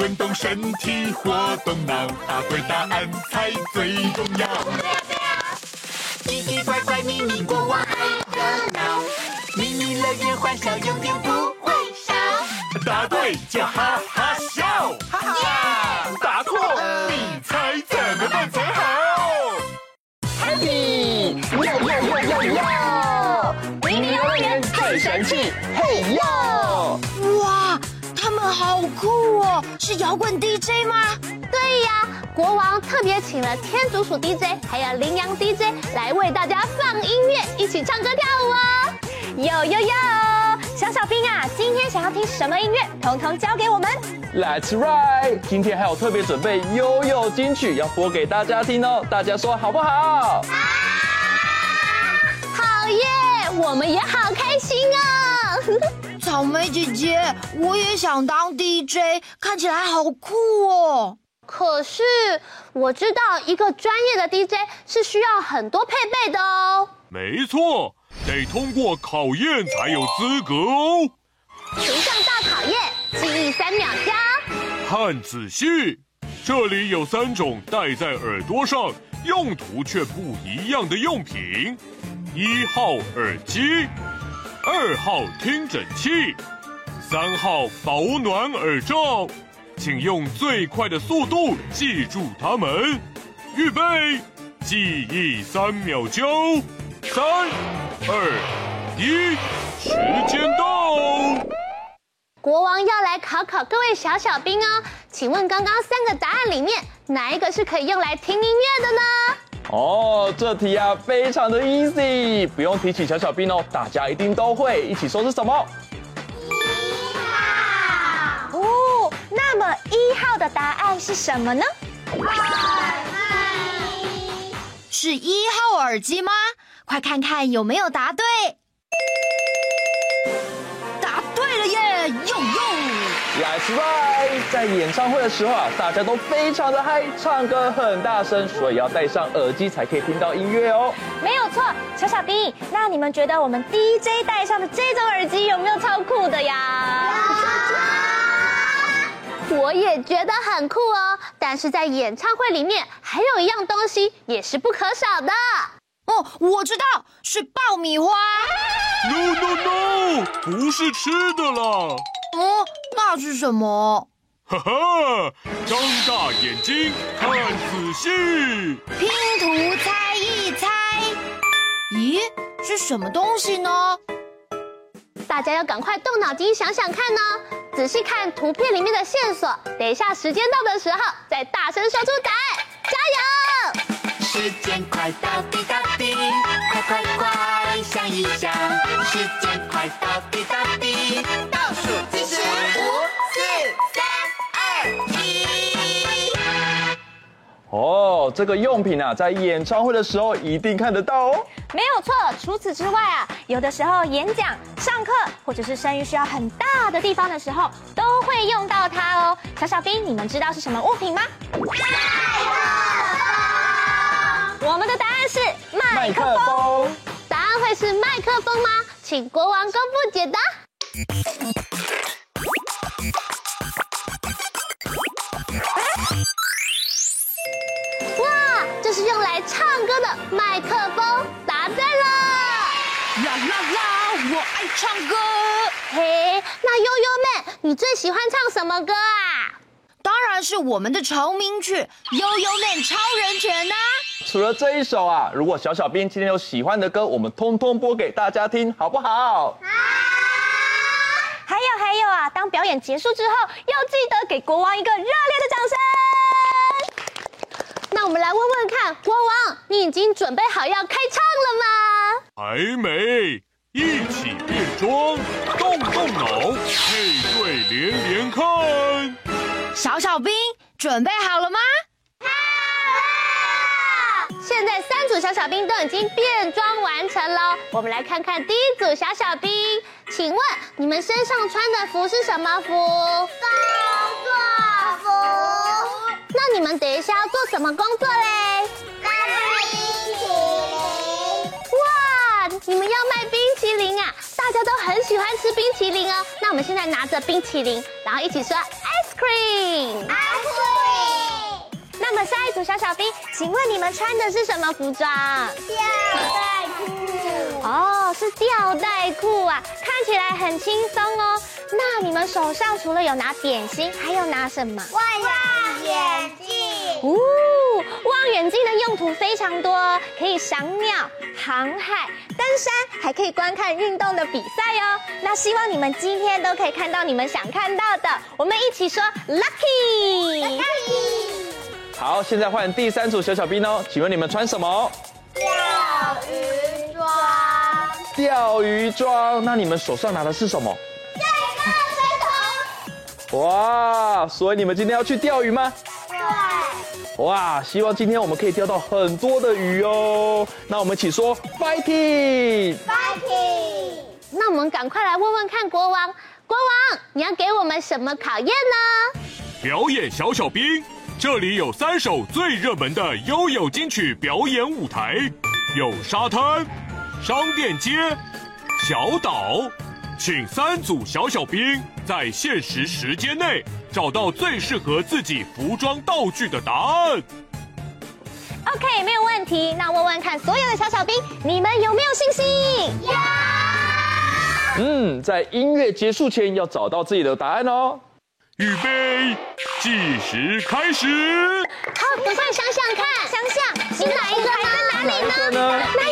运动身体活动脑，答对答案才最重要。对呀对呀奇奇怪怪秘密国王爱热闹，秘密乐园欢笑永远不会少。答对就哈哈笑，哈哈！答错你猜怎么办才好？Happy！哟哟哟哟哟！秘密游乐园最神气，嘿哟！哇，们好酷哦！是摇滚 DJ 吗？对呀，国王特别请了天竺鼠 DJ，还有羚羊 DJ 来为大家放音乐，一起唱歌跳舞哦！有有有！小小兵啊，今天想要听什么音乐？统统交给我们。Let's ride！今天还有特别准备悠悠金曲要播给大家听哦，大家说好不好？啊！好耶！我们也好开心啊！草莓姐姐，我也想当 DJ，看起来好酷哦。可是我知道一个专业的 DJ 是需要很多配备的哦。没错，得通过考验才有资格哦。形象大考验，记忆三秒交。看仔细，这里有三种戴在耳朵上，用途却不一样的用品。一号耳机，二号听诊器，三号保暖耳罩，请用最快的速度记住它们。预备，记忆三秒钟，三、二、一，时间到。国王要来考考各位小小兵哦，请问刚刚三个答案里面，哪一个是可以用来听音乐的呢？哦，这题啊非常的 easy，不用提起小小兵哦，大家一定都会。一起说是什么？一号。哦，那么一号的答案是什么呢？是一号耳机吗？快看看有没有答对。答对了耶！呦呦。Let's ride！在演唱会的时候啊，大家都非常的嗨，唱歌很大声，所以要戴上耳机才可以听到音乐哦。没有错，小小兵，那你们觉得我们 DJ 戴上的这种耳机有没有超酷的呀？我也觉得很酷哦。但是在演唱会里面还有一样东西也是不可少的。哦，我知道，是爆米花。No no no，不是吃的啦。哦，那是什么？哈哈，张大眼睛看仔细，拼图猜一猜。咦，是什么东西呢？大家要赶快动脑筋想想看呢，仔细看图片里面的线索。等一下时间到的时候，再大声说出答案，加油！时间快到，滴答滴，快快快想一想，时间快到，滴答滴，哦，这个用品啊，在演唱会的时候一定看得到哦。没有错，除此之外啊，有的时候演讲、上课，或者是声音需要很大的地方的时候，都会用到它哦。小小兵，你们知道是什么物品吗？麦克风我们的答案是麦克风。克风，答案会是麦克风吗？请国王公布解答。麦克风，答对了！啦啦啦，我爱唱歌。嘿，那悠悠妹，你最喜欢唱什么歌啊？当然然是我们的成名曲《悠悠妹超人拳》呐。除了这一首啊，如果小小兵今天有喜欢的歌，我们通通播给大家听，好不好？好。还有还有啊，当表演结束之后，要记得给国王一个热烈的掌声。那我们来问问看，国王，你已经准备好要开唱了吗？还没，一起变装，动动脑，配对连连看。小小兵准备好了吗？现在三组小小兵都已经变装完成了，我们来看看第一组小小兵，请问你们身上穿的服是什么服。那你们等一下要做什么工作嘞？卖冰淇淋。哇，你们要卖冰淇淋啊！大家都很喜欢吃冰淇淋哦。那我们现在拿着冰淇淋，然后一起说 ice cream。ice cream。那么下一组小小兵，请问你们穿的是什么服装？吊带裤。哦，是吊带裤啊，看起来很轻松哦。那你们手上除了有拿点心，还有拿什么？望远镜。哦，望远镜的用途非常多，可以赏鸟、航海、登山，还可以观看运动的比赛哦。那希望你们今天都可以看到你们想看到的。我们一起说 lucky。lucky。好，现在换第三组小小兵哦，请问你们穿什么？钓鱼装。钓鱼装，那你们手上拿的是什么？水桶。哇，所以你们今天要去钓鱼吗？对。哇，希望今天我们可以钓到很多的鱼哦。那我们一起说 fighting。fighting。那我们赶快来问问看国王，国王，你要给我们什么考验呢？表演小小兵。这里有三首最热门的悠悠金曲表演舞台，有沙滩、商店街、小岛，请三组小小兵在限时时间内找到最适合自己服装道具的答案。OK，没有问题。那问问看，所有的小小兵，你们有没有信心？有。嗯，在音乐结束前要找到自己的答案哦。预备，计时开始。好，赶快想想看，想想是哪一个还在哪里呢？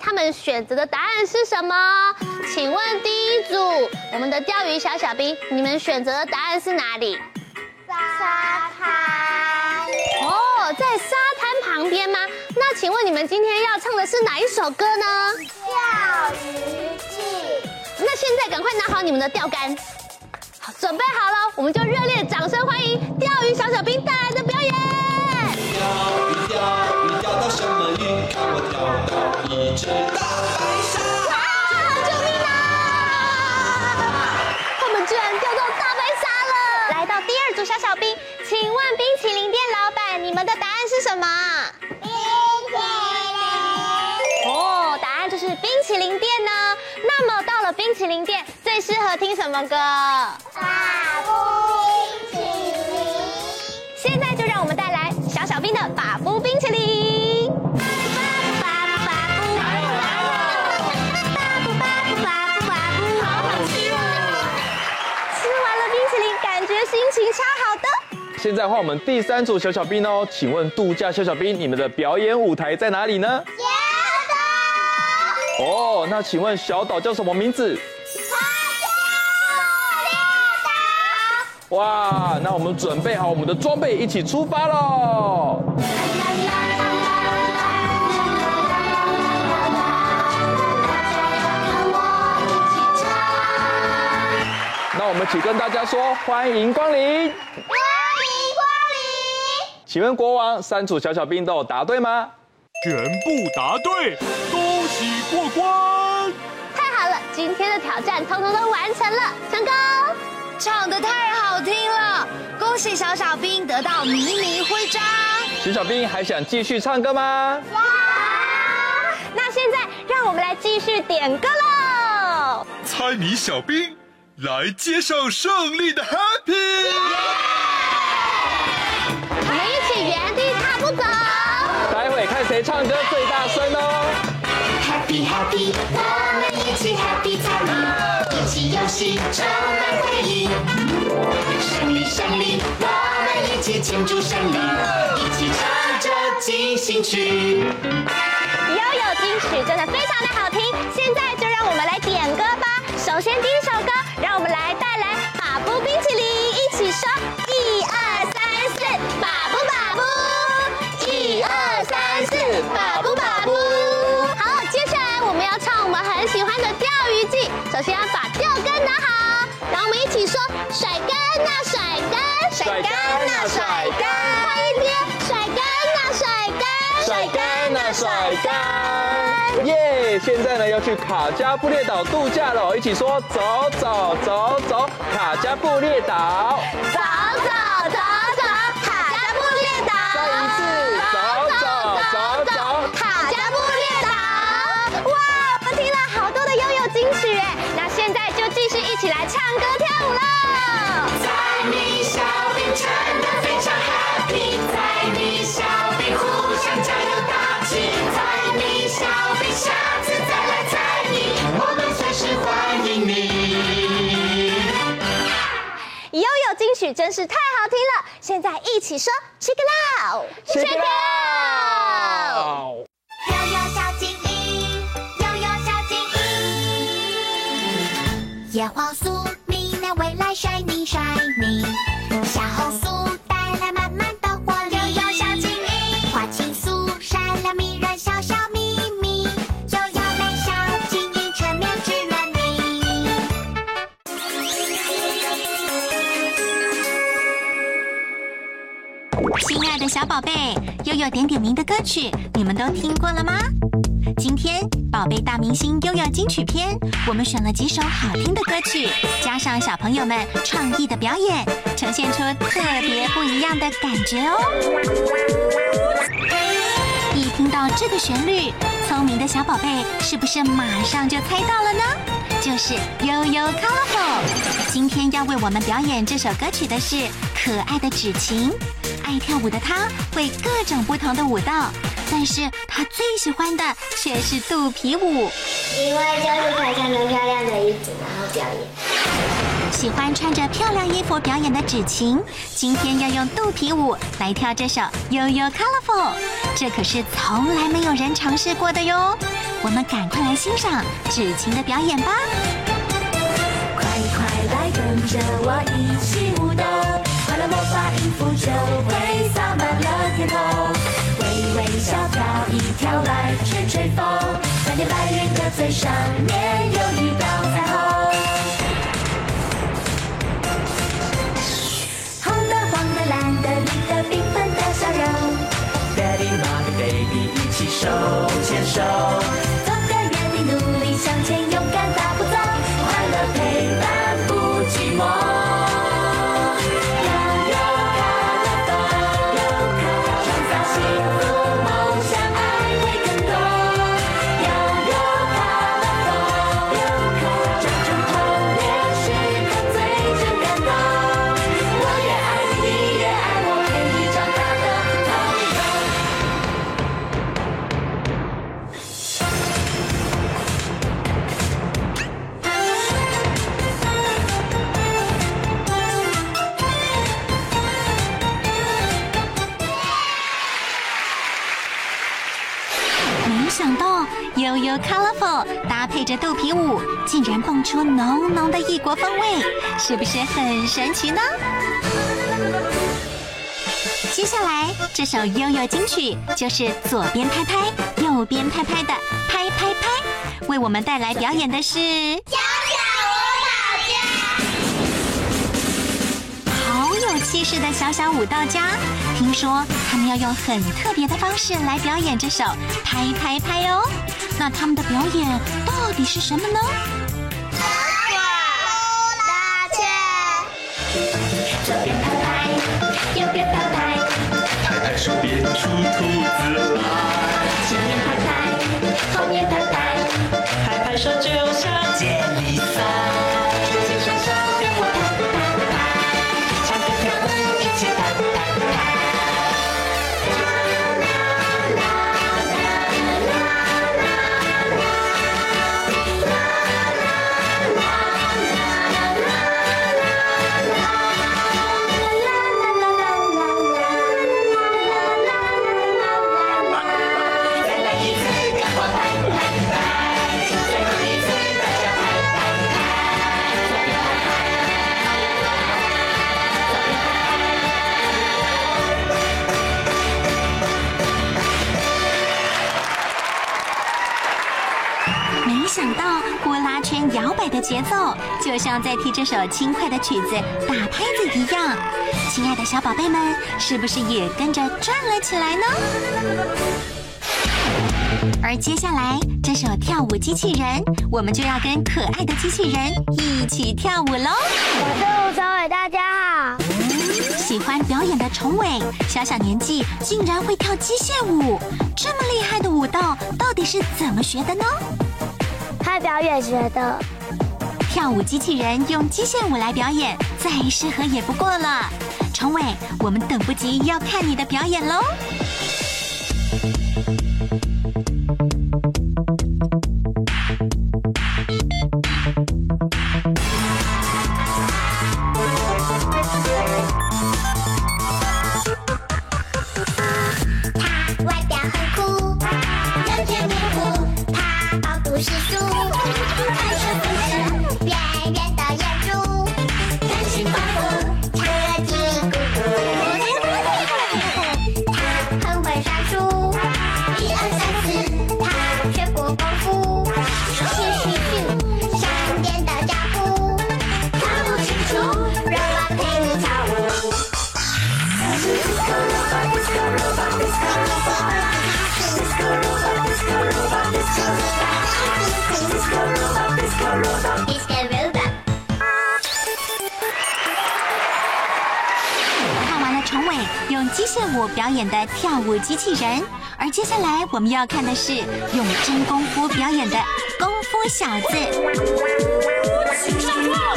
他们选择的答案是什么？请问第一组，我们的钓鱼小小兵，你们选择的答案是哪里？沙滩。哦，在沙滩旁边吗？那请问你们今天要唱的是哪一首歌呢？钓鱼记。那现在赶快拿好你们的钓竿，好，准备好了，我们就热烈掌声欢迎钓鱼小小兵带来的表演。请问冰淇淋店老板，你们的答案是什么？冰淇淋。哦，答案就是冰淇淋店呢。那么到了冰淇淋店，最适合听什么歌？现在换我们第三组小小兵哦，请问度假小小兵，你们的表演舞台在哪里呢？哦，那请问小岛叫什么名字？哇，那我们准备好我们的装备，一起出发喽！那我们请跟大家说，欢迎光临！请问国王，三组小小兵都有答对吗？全部答对，恭喜过关！太好了，今天的挑战通通都完成了，成功！唱的太好听了，恭喜小小兵得到迷你徽章。小小兵还想继续唱歌吗？哇！那现在让我们来继续点歌喽！猜谜小兵来接受胜利的 Happy！我 happy 我们一起 happy 才艺，一起游戏充满回忆。胜利胜利，我们一起庆祝胜利，一起唱着进行曲。悠悠金曲真的非常的好听，现在就让我们来点歌吧。首先第一首歌，让我们来带来把布冰淇淋，一起说一二三四，把布把布，一二三四，把布首先要把钓竿拿好，然后我们一起说甩竿呐甩竿，甩竿呐甩竿，快一点，甩竿呐甩竿，甩竿呐甩竿，耶！现在呢要去卡加布列岛度假了，一起说走走走走，卡加布列岛。走唱歌跳舞啦。在你小兵真的非常 happy，在你小兵互相加油打气，在你。小兵下次再来猜你，我们随时欢迎你。悠悠金曲真是太好听了，现在一起说 check it out，check it out。悠悠小精灵，悠悠小精灵，叶黄素未来 shiny shiny，小红书带来满满的活力。悠悠小精灵，花青素闪亮迷人小小秘密，悠悠美小精灵全面支援你。亲爱的小宝贝，悠悠点点名的歌曲，你们都听过了吗？今天宝贝大明星悠悠金曲篇，我们选了几首好听的歌曲，加上小朋友们创意的表演，呈现出特别不一样的感觉哦。一听到这个旋律，聪明的小宝贝是不是马上就猜到了呢？就是悠悠 Colorful。今天要为我们表演这首歌曲的是可爱的芷晴。爱跳舞的她会各种不同的舞蹈，但是她最喜欢的却是肚皮舞。因为就是可以穿着漂亮的衣服，然后表演。喜欢穿着漂亮衣服表演的芷晴，今天要用肚皮舞来跳这首《悠悠 Colorful》，这可是从来没有人尝试过的哟。我们赶快来欣赏芷晴的表演吧！吹吹风，蓝天白云的最上面有一道彩虹。红的黄的蓝的绿的缤纷的笑容，Daddy Mommy Baby 一起手牵手，出浓浓的异国风味，是不是很神奇呢？接下来这首悠悠金曲就是左边拍拍，右边拍拍的拍拍拍，为我们带来表演的是小小舞蹈家，好有气势的小小舞蹈家。听说他们要用很特别的方式来表演这首拍拍拍哦。那他们的表演到底是什么呢？cool. 节奏，就像在替这首轻快的曲子打拍子一样。亲爱的小宝贝们，是不是也跟着转了起来呢？而接下来这首跳舞机器人，我们就要跟可爱的机器人一起跳舞喽！我是吴小伟，大家好。喜欢表演的崇伟，小小年纪竟然会跳机械舞，这么厉害的舞蹈到底是怎么学的呢？他表演学的。跳舞机器人用机械舞来表演，再适合也不过了。崇伟，我们等不及要看你的表演喽！我表演的跳舞机器人，而接下来我们要看的是用真功夫表演的功夫小子。大家好，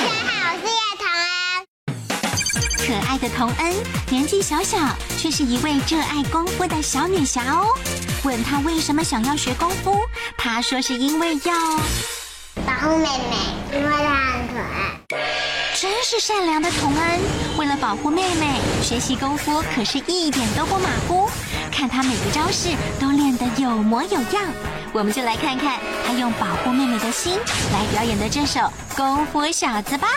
我是叶童恩。可爱的童恩，年纪小小，却是一位热爱功夫的小女侠哦。问她为什么想要学功夫，她说是因为要保护妹妹，因为她很可爱。真是善良的童安，为了保护妹妹，学习功夫可是一点都不马虎。看他每个招式都练得有模有样，我们就来看看他用保护妹妹的心来表演的这首《功夫小子》吧。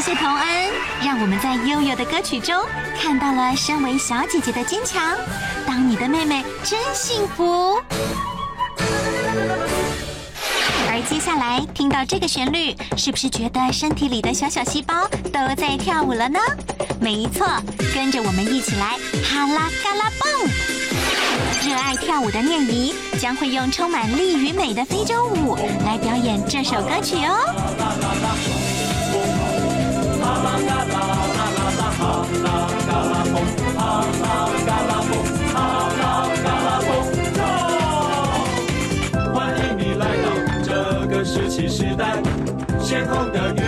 谢谢童恩，让我们在悠悠的歌曲中看到了身为小姐姐的坚强。当你的妹妹真幸福。而接下来听到这个旋律，是不是觉得身体里的小小细胞都在跳舞了呢？没错，跟着我们一起来哈啦嘎啦蹦！热爱跳舞的念怡将会用充满力与美的非洲舞来表演这首歌曲哦。啦啦啦啦啦啦啦！啦，欢迎你来到这个神奇时代，的。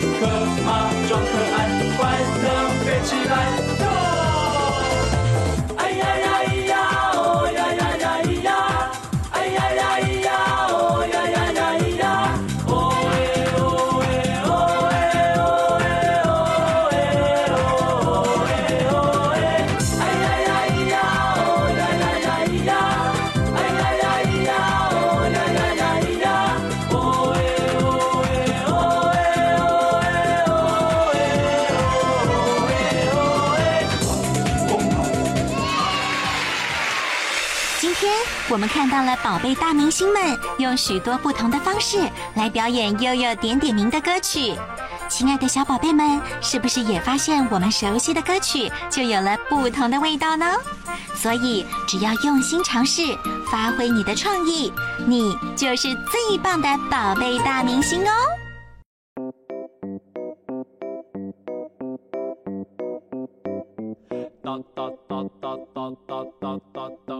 可爱装可爱们看到了宝贝大明星们用许多不同的方式来表演悠悠点点名的歌曲。亲爱的小宝贝们，是不是也发现我们熟悉的歌曲就有了不同的味道呢？所以，只要用心尝试，发挥你的创意，你就是最棒的宝贝大明星哦！哆哆哆哆哆哆哆哆哆瑞咪发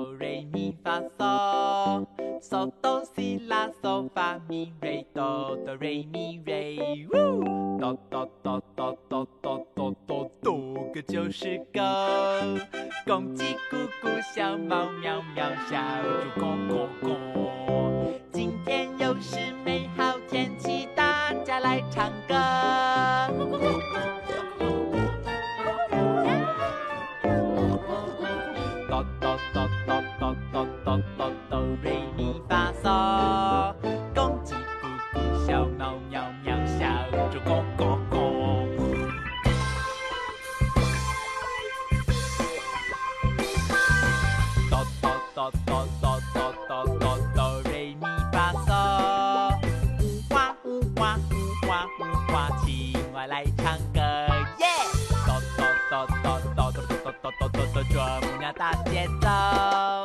嗦，嗦哆西拉嗦发咪瑞哆哆瑞咪瑞，呜！哆哆哆哆哆哆哆哆哆个就是狗，公鸡咕咕，小猫喵喵，小猪咕咕咕。啄木鸟大节奏